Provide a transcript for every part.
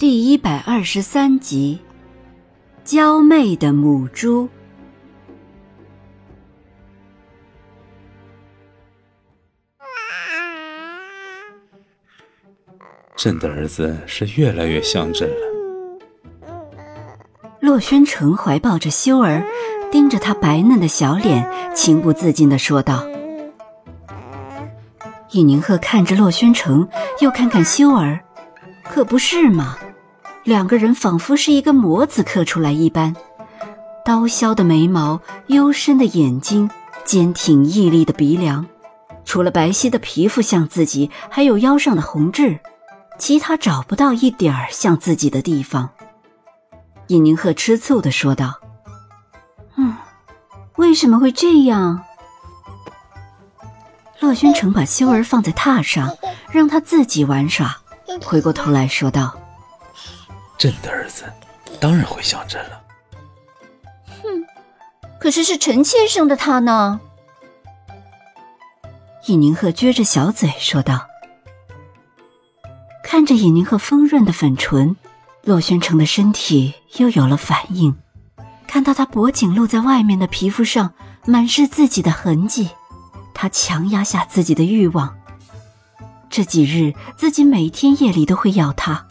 第一百二十三集，娇媚的母猪。朕的儿子是越来越像朕了。洛宣城怀抱着修儿，盯着他白嫩的小脸，情不自禁的说道。尹宁鹤看着洛宣城，又看看修儿，可不是嘛？两个人仿佛是一个模子刻出来一般，刀削的眉毛，幽深的眼睛，坚挺屹立的鼻梁，除了白皙的皮肤像自己，还有腰上的红痣，其他找不到一点儿像自己的地方。尹宁鹤吃醋的说道：“嗯，为什么会这样？”洛宣城把修儿放在榻上，让他自己玩耍，回过头来说道。朕的儿子当然会想朕了。哼，可是是臣妾生的他呢。尹宁鹤撅着小嘴说道。看着尹宁鹤丰润的粉唇，洛宣城的身体又有了反应。看到他脖颈露在外面的皮肤上满是自己的痕迹，他强压下自己的欲望。这几日自己每天夜里都会咬他。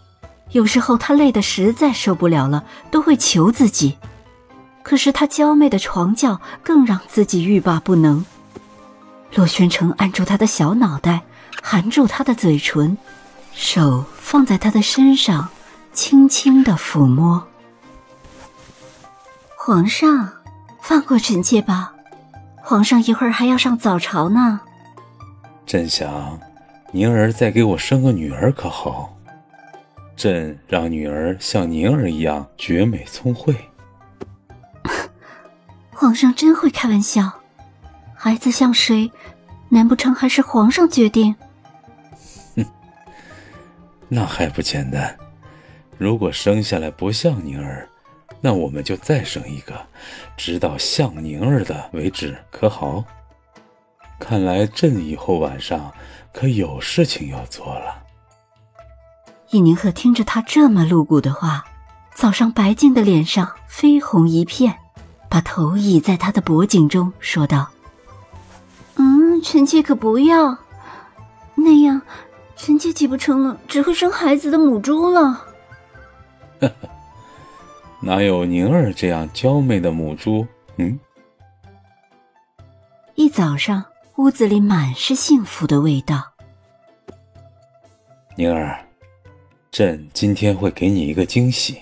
有时候他累得实在受不了了，都会求自己。可是他娇媚的床叫更让自己欲罢不能。洛宣城按住他的小脑袋，含住他的嘴唇，手放在他的身上，轻轻的抚摸。皇上，放过臣妾吧，皇上一会儿还要上早朝呢。朕想，宁儿再给我生个女儿可好？朕让女儿像宁儿一样绝美聪慧。皇上真会开玩笑，孩子像谁，难不成还是皇上决定？哼，那还不简单？如果生下来不像宁儿，那我们就再生一个，直到像宁儿的为止，可好？看来朕以后晚上可有事情要做了。尹宁鹤听着他这么露骨的话，早上白净的脸上绯红一片，把头倚在他的脖颈中，说道：“嗯，臣妾可不要，那样，臣妾岂不成了只会生孩子的母猪了？”哪有宁儿这样娇媚的母猪？嗯。一早上，屋子里满是幸福的味道。宁儿。朕今天会给你一个惊喜。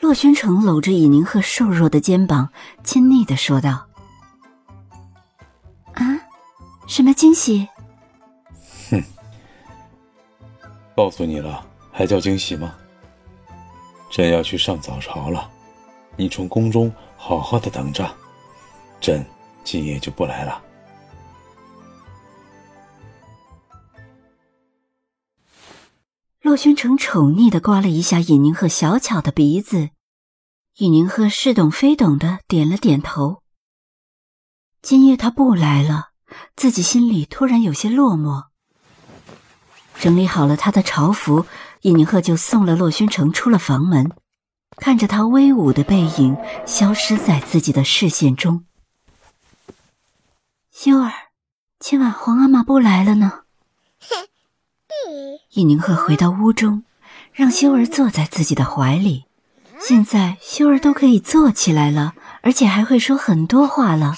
洛宣城搂着尹宁鹤瘦弱的肩膀，亲昵的说道：“啊，什么惊喜？”哼，告诉你了，还叫惊喜吗？朕要去上早朝了，你从宫中好好的等着，朕今夜就不来了。洛宣城宠溺的刮了一下尹宁鹤小巧的鼻子，尹宁鹤似懂非懂的点了点头。今夜他不来了，自己心里突然有些落寞。整理好了他的朝服，尹宁鹤就送了洛宣城出了房门，看着他威武的背影消失在自己的视线中。修儿，今晚皇阿玛不来了呢。尹宁鹤回到屋中，让修儿坐在自己的怀里。现在修儿都可以坐起来了，而且还会说很多话了。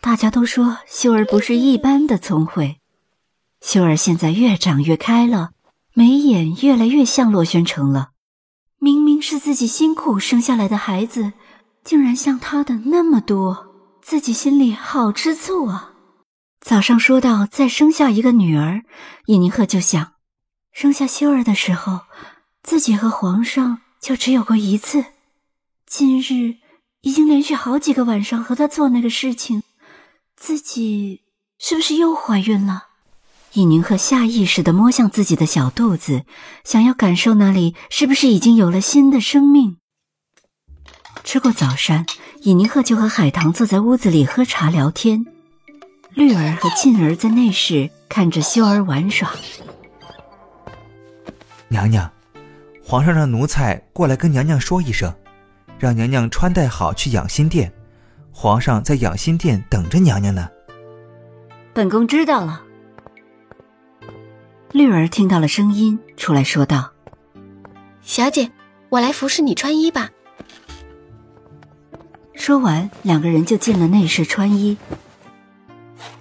大家都说修儿不是一般的聪慧。修儿现在越长越开了，眉眼越来越像洛宣城了。明明是自己辛苦生下来的孩子，竟然像他的那么多，自己心里好吃醋啊！早上说到再生下一个女儿，尹宁鹤就想。生下修儿的时候，自己和皇上就只有过一次，今日已经连续好几个晚上和他做那个事情，自己是不是又怀孕了？尹宁鹤下意识地摸向自己的小肚子，想要感受那里是不是已经有了新的生命。吃过早膳，尹宁鹤就和海棠坐在屋子里喝茶聊天，绿儿和沁儿在内室看着修儿玩耍。娘娘，皇上让奴才过来跟娘娘说一声，让娘娘穿戴好去养心殿，皇上在养心殿等着娘娘呢。本宫知道了。绿儿听到了声音，出来说道：“小姐，我来服侍你穿衣吧。”说完，两个人就进了内室穿衣。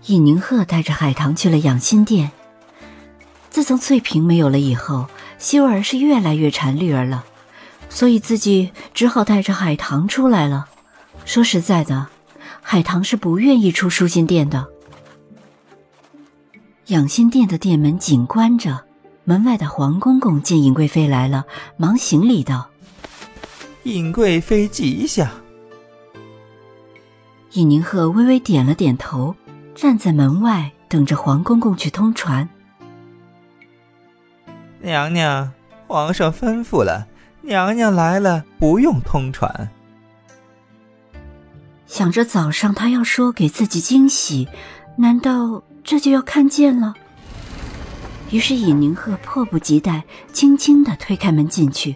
尹宁鹤带着海棠去了养心殿。自从翠萍没有了以后，修儿是越来越馋绿儿了，所以自己只好带着海棠出来了。说实在的，海棠是不愿意出舒心殿的。养心殿的殿门紧关着，门外的黄公公见尹贵妃来了，忙行礼道：“尹贵妃吉祥。”尹宁鹤微微点了点头，站在门外等着黄公公去通传。娘娘，皇上吩咐了，娘娘来了，不用通传。想着早上他要说给自己惊喜，难道？这就要看见了。于是尹宁鹤迫不及待，轻轻的推开门进去。